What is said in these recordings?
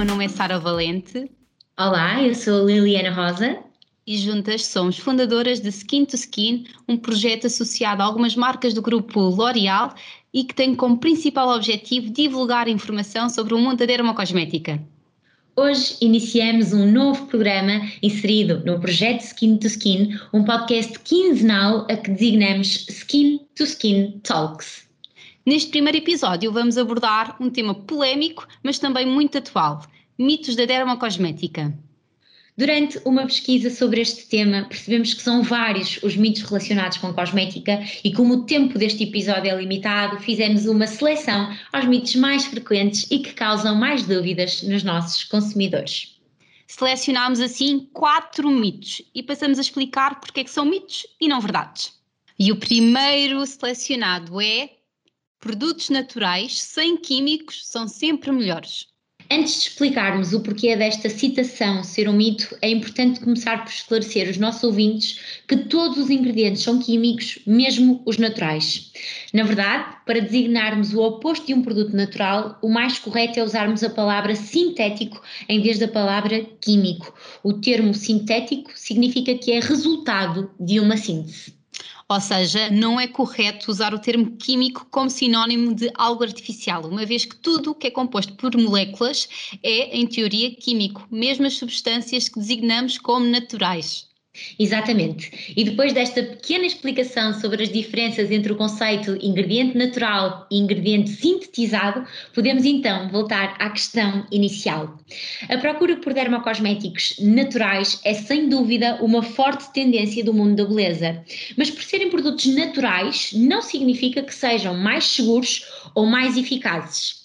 meu nome é Sara Valente. Olá, eu sou Liliana Rosa. E juntas somos fundadoras de Skin to Skin, um projeto associado a algumas marcas do grupo L'Oréal e que tem como principal objetivo divulgar informação sobre o mundo da dermocosmética. Hoje iniciamos um novo programa inserido no projeto Skin to Skin, um podcast quinzenal a que designamos Skin to Skin Talks. Neste primeiro episódio vamos abordar um tema polémico, mas também muito atual: mitos da dermocosmética. Durante uma pesquisa sobre este tema, percebemos que são vários os mitos relacionados com cosmética e, como o tempo deste episódio é limitado, fizemos uma seleção aos mitos mais frequentes e que causam mais dúvidas nos nossos consumidores. Selecionámos assim quatro mitos e passamos a explicar porque é que são mitos e não verdades. E o primeiro selecionado é produtos naturais sem químicos são sempre melhores. Antes de explicarmos o porquê desta citação ser um mito, é importante começar por esclarecer os nossos ouvintes que todos os ingredientes são químicos, mesmo os naturais. Na verdade, para designarmos o oposto de um produto natural, o mais correto é usarmos a palavra sintético em vez da palavra químico. O termo sintético significa que é resultado de uma síntese. Ou seja, não é correto usar o termo químico como sinónimo de algo artificial, uma vez que tudo o que é composto por moléculas é, em teoria, químico, mesmo as substâncias que designamos como naturais. Exatamente. E depois desta pequena explicação sobre as diferenças entre o conceito ingrediente natural e ingrediente sintetizado, podemos então voltar à questão inicial. A procura por dermocosméticos naturais é sem dúvida uma forte tendência do mundo da beleza, mas por serem produtos naturais não significa que sejam mais seguros ou mais eficazes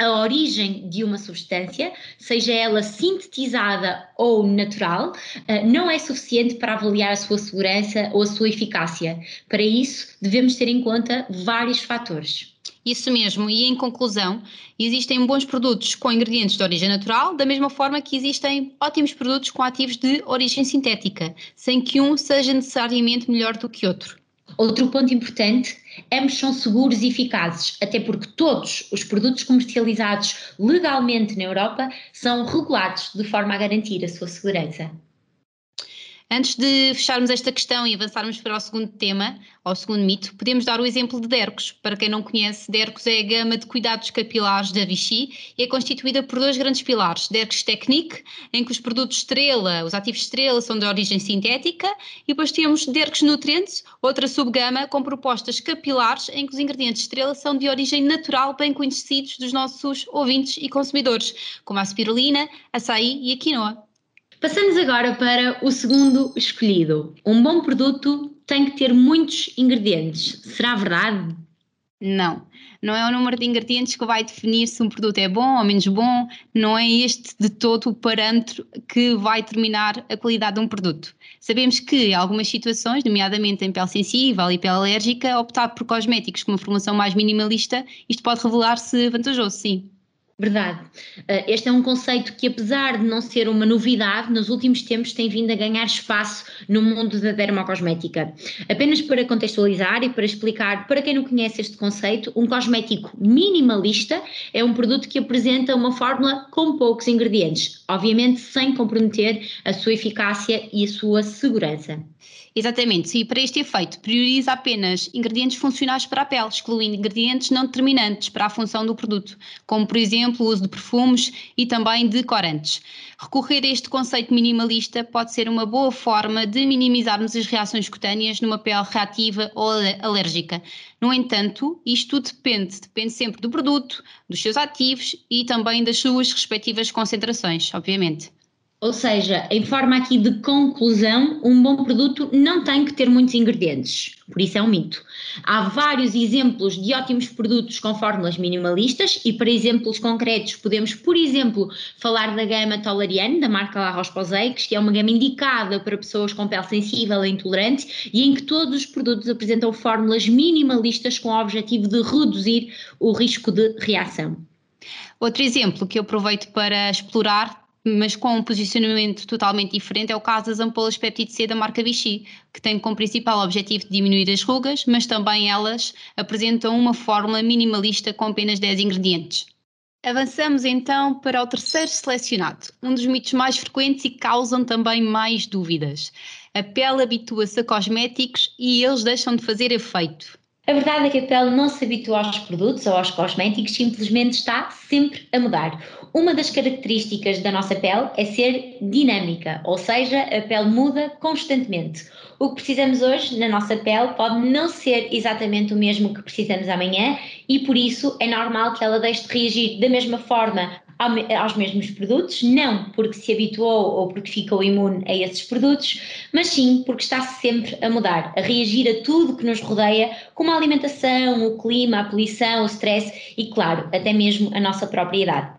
a origem de uma substância, seja ela sintetizada ou natural, eh, não é suficiente para avaliar a sua segurança ou a sua eficácia. Para isso, devemos ter em conta vários fatores. Isso mesmo, e em conclusão, existem bons produtos com ingredientes de origem natural, da mesma forma que existem ótimos produtos com ativos de origem sintética, sem que um seja necessariamente melhor do que outro. Outro ponto importante, ambos são seguros e eficazes, até porque todos os produtos comercializados legalmente na Europa são regulados de forma a garantir a sua segurança. Antes de fecharmos esta questão e avançarmos para o segundo tema, ao segundo mito, podemos dar o exemplo de Dercos. Para quem não conhece, Dercos é a gama de cuidados capilares da Vichy e é constituída por dois grandes pilares. Dercos Technique, em que os produtos estrela, os ativos estrela, são de origem sintética, e depois temos Dercos Nutrients, outra subgama com propostas capilares, em que os ingredientes estrela são de origem natural, bem conhecidos dos nossos ouvintes e consumidores, como a spirulina, açaí e a quinoa. Passamos agora para o segundo escolhido. Um bom produto tem que ter muitos ingredientes. Será verdade? Não, não é o número de ingredientes que vai definir se um produto é bom ou menos bom, não é este de todo o parâmetro que vai determinar a qualidade de um produto. Sabemos que em algumas situações, nomeadamente em pele sensível e pele alérgica, optar por cosméticos com uma formulação mais minimalista, isto pode revelar-se vantajoso, sim. Verdade. Eh, este é um conceito que, apesar de não ser uma novidade, nos últimos tempos tem vindo a ganhar espaço no mundo da dermocosmética. Apenas para contextualizar e para explicar, para quem não conhece este conceito, um cosmético minimalista é um produto que apresenta uma fórmula com poucos ingredientes, obviamente sem comprometer a sua eficácia e a sua segurança. Exatamente, e para este efeito prioriza apenas ingredientes funcionais para a pele, excluindo ingredientes não determinantes para a função do produto, como por exemplo o uso de perfumes e também de corantes. Recorrer a este conceito minimalista pode ser uma boa forma de minimizarmos as reações cutâneas numa pele reativa ou alérgica. No entanto, isto depende, depende sempre do produto, dos seus ativos e também das suas respectivas concentrações, obviamente. Ou seja, em forma aqui de conclusão, um bom produto não tem que ter muitos ingredientes, por isso é um mito. Há vários exemplos de ótimos produtos com fórmulas minimalistas e para exemplos concretos podemos, por exemplo, falar da gama Tolariane, da marca La Roche-Posay, que é uma gama indicada para pessoas com pele sensível e intolerante e em que todos os produtos apresentam fórmulas minimalistas com o objetivo de reduzir o risco de reação. Outro exemplo que eu aproveito para explorar mas com um posicionamento totalmente diferente, é o caso das ampolas peptide C da marca Vichy, que tem como principal objetivo diminuir as rugas, mas também elas apresentam uma fórmula minimalista com apenas 10 ingredientes. Avançamos então para o terceiro selecionado, um dos mitos mais frequentes e causam também mais dúvidas. A pele habitua-se a cosméticos e eles deixam de fazer efeito. A verdade é que a pele não se habitua aos produtos ou aos cosméticos, simplesmente está sempre a mudar. Uma das características da nossa pele é ser dinâmica, ou seja, a pele muda constantemente. O que precisamos hoje na nossa pele pode não ser exatamente o mesmo que precisamos amanhã e por isso é normal que ela deixe de reagir da mesma forma aos mesmos produtos, não porque se habituou ou porque ficou imune a esses produtos, mas sim porque está sempre a mudar, a reagir a tudo que nos rodeia, como a alimentação, o clima, a poluição, o stress e, claro, até mesmo a nossa própria idade.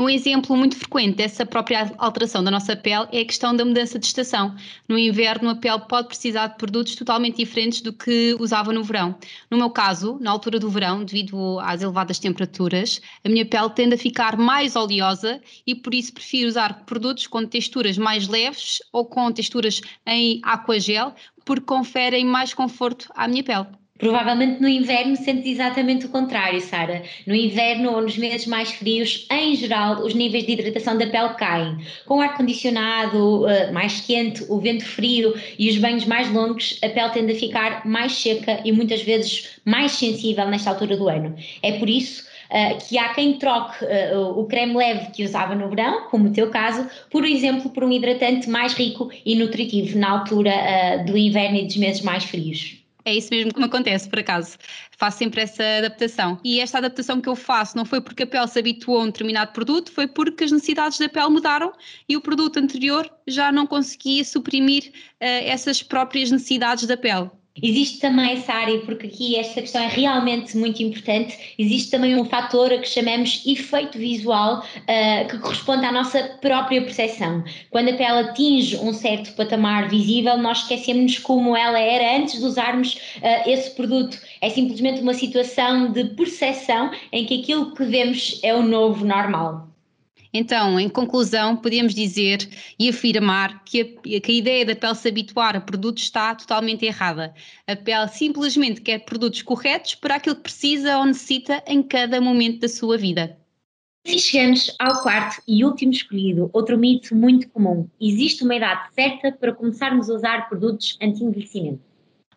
Um exemplo muito frequente dessa própria alteração da nossa pele é a questão da mudança de estação. No inverno, a pele pode precisar de produtos totalmente diferentes do que usava no verão. No meu caso, na altura do verão, devido às elevadas temperaturas, a minha pele tende a ficar mais oleosa e por isso prefiro usar produtos com texturas mais leves ou com texturas em aquagel, porque conferem mais conforto à minha pele. Provavelmente no inverno sentes exatamente o contrário, Sara. No inverno ou nos meses mais frios, em geral, os níveis de hidratação da pele caem. Com o ar-condicionado uh, mais quente, o vento frio e os banhos mais longos, a pele tende a ficar mais seca e muitas vezes mais sensível nesta altura do ano. É por isso Uh, que há quem troque uh, o creme leve que usava no verão, como o teu caso, por exemplo, por um hidratante mais rico e nutritivo na altura uh, do inverno e dos meses mais frios. É isso mesmo que me acontece, por acaso. Faço sempre essa adaptação. E esta adaptação que eu faço não foi porque a pele se habituou a um determinado produto, foi porque as necessidades da pele mudaram e o produto anterior já não conseguia suprimir uh, essas próprias necessidades da pele. Existe também essa área, porque aqui esta questão é realmente muito importante, existe também um fator a que chamamos efeito visual, uh, que corresponde à nossa própria percepção. Quando a pele atinge um certo patamar visível, nós esquecemos como ela era antes de usarmos uh, esse produto. É simplesmente uma situação de percepção em que aquilo que vemos é o novo normal. Então, em conclusão, podemos dizer e afirmar que a, que a, ideia da pele se habituar a produtos está totalmente errada. A pele simplesmente quer produtos corretos para aquilo que precisa ou necessita em cada momento da sua vida. E chegamos ao quarto e último escolhido, outro mito muito comum. Existe uma idade certa para começarmos a usar produtos anti-envelhecimento?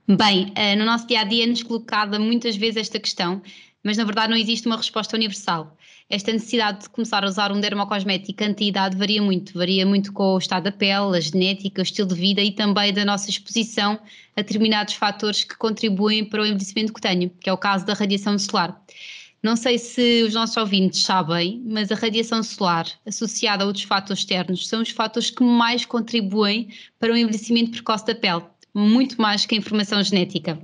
Bem, eh, no nosso dia a dia nos colocada muitas vezes esta questão, mas na verdade não existe uma resposta universal esta necessidade de começar a usar um dermocosmético anti-idade varia muito, varia muito com o estado da pele, a genética, o estilo de vida e também da nossa exposição a determinados fatores que contribuem para o envelhecimento cutâneo, que é o caso da radiação solar. Não sei se os nossos ouvintes sabem, mas a radiação solar associada a outros fatores externos são os fatores que mais contribuem para o envelhecimento precoce da pele, muito mais que a informação genética.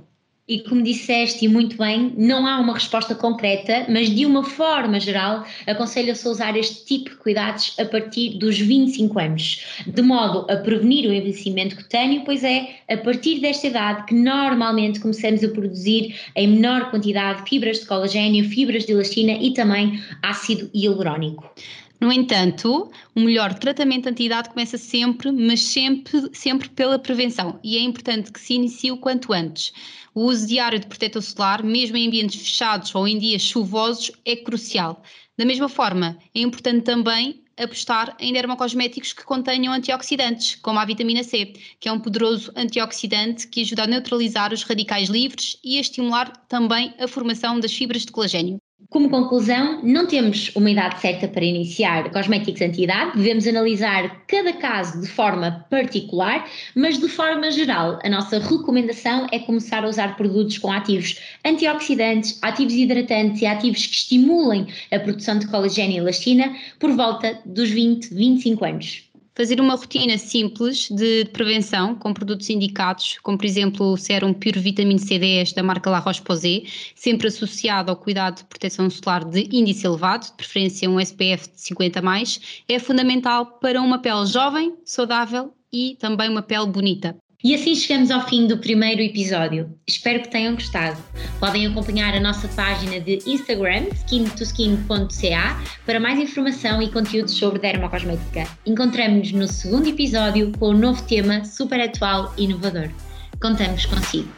E como disseste e muito bem, não há uma resposta concreta, mas de uma forma geral, aconselho-se a usar este tipo de cuidados a partir dos 25 anos, de modo a prevenir o envelhecimento cutâneo, pois é a partir desta idade que normalmente começamos a produzir em menor quantidade fibras de colagênio, fibras de elastina e também ácido hialurónico. No entanto, o melhor tratamento anti-idade começa sempre, mas sempre, sempre pela prevenção e é importante que se inicie o quanto antes. O uso diário de protetor solar, mesmo em ambientes fechados ou em dias chuvosos, é crucial. Da mesma forma, é importante também apostar em dermocosméticos que contenham antioxidantes, como a vitamina C, que é um poderoso antioxidante que ajuda a neutralizar os radicais livres e a estimular também a formação das fibras de colagênio. Como conclusão, não temos uma idade certa para iniciar cosméticos anti-idade, devemos analisar cada caso de forma particular, mas de forma geral, a nossa recomendação é começar a usar produtos com ativos antioxidantes, ativos hidratantes e ativos que estimulem a produção de colagênio e elastina por volta dos 20, 25 anos fazer uma rotina simples de prevenção com produtos indicados, como por exemplo o sérum Pure Vitamina C10 da marca La Roche-Posay, sempre associado ao cuidado de proteção solar de índice elevado, de preferência um SPF de 50+, é fundamental para uma pele jovem, saudável e também uma pele bonita. E assim chegamos ao fim do primeiro episódio. Espero que tenham gostado. Podem acompanhar a nossa página de Instagram, skin2skin.ca, para mais informação e conteúdos sobre dermocosmética. Encontramos-nos no segundo episódio com um novo tema super atual e inovador. Contamos consigo.